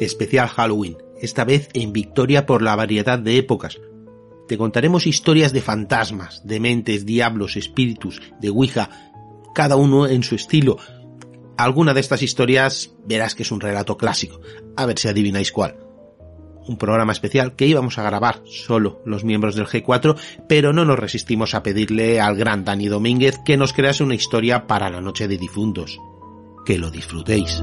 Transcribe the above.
especial Halloween, esta vez en Victoria por la variedad de épocas. Te contaremos historias de fantasmas, dementes, diablos, espíritus, de Ouija, cada uno en su estilo. Alguna de estas historias verás que es un relato clásico. A ver si adivináis cuál. Un programa especial que íbamos a grabar solo los miembros del G4, pero no nos resistimos a pedirle al gran Dani Domínguez que nos crease una historia para la noche de difuntos. Que lo disfrutéis.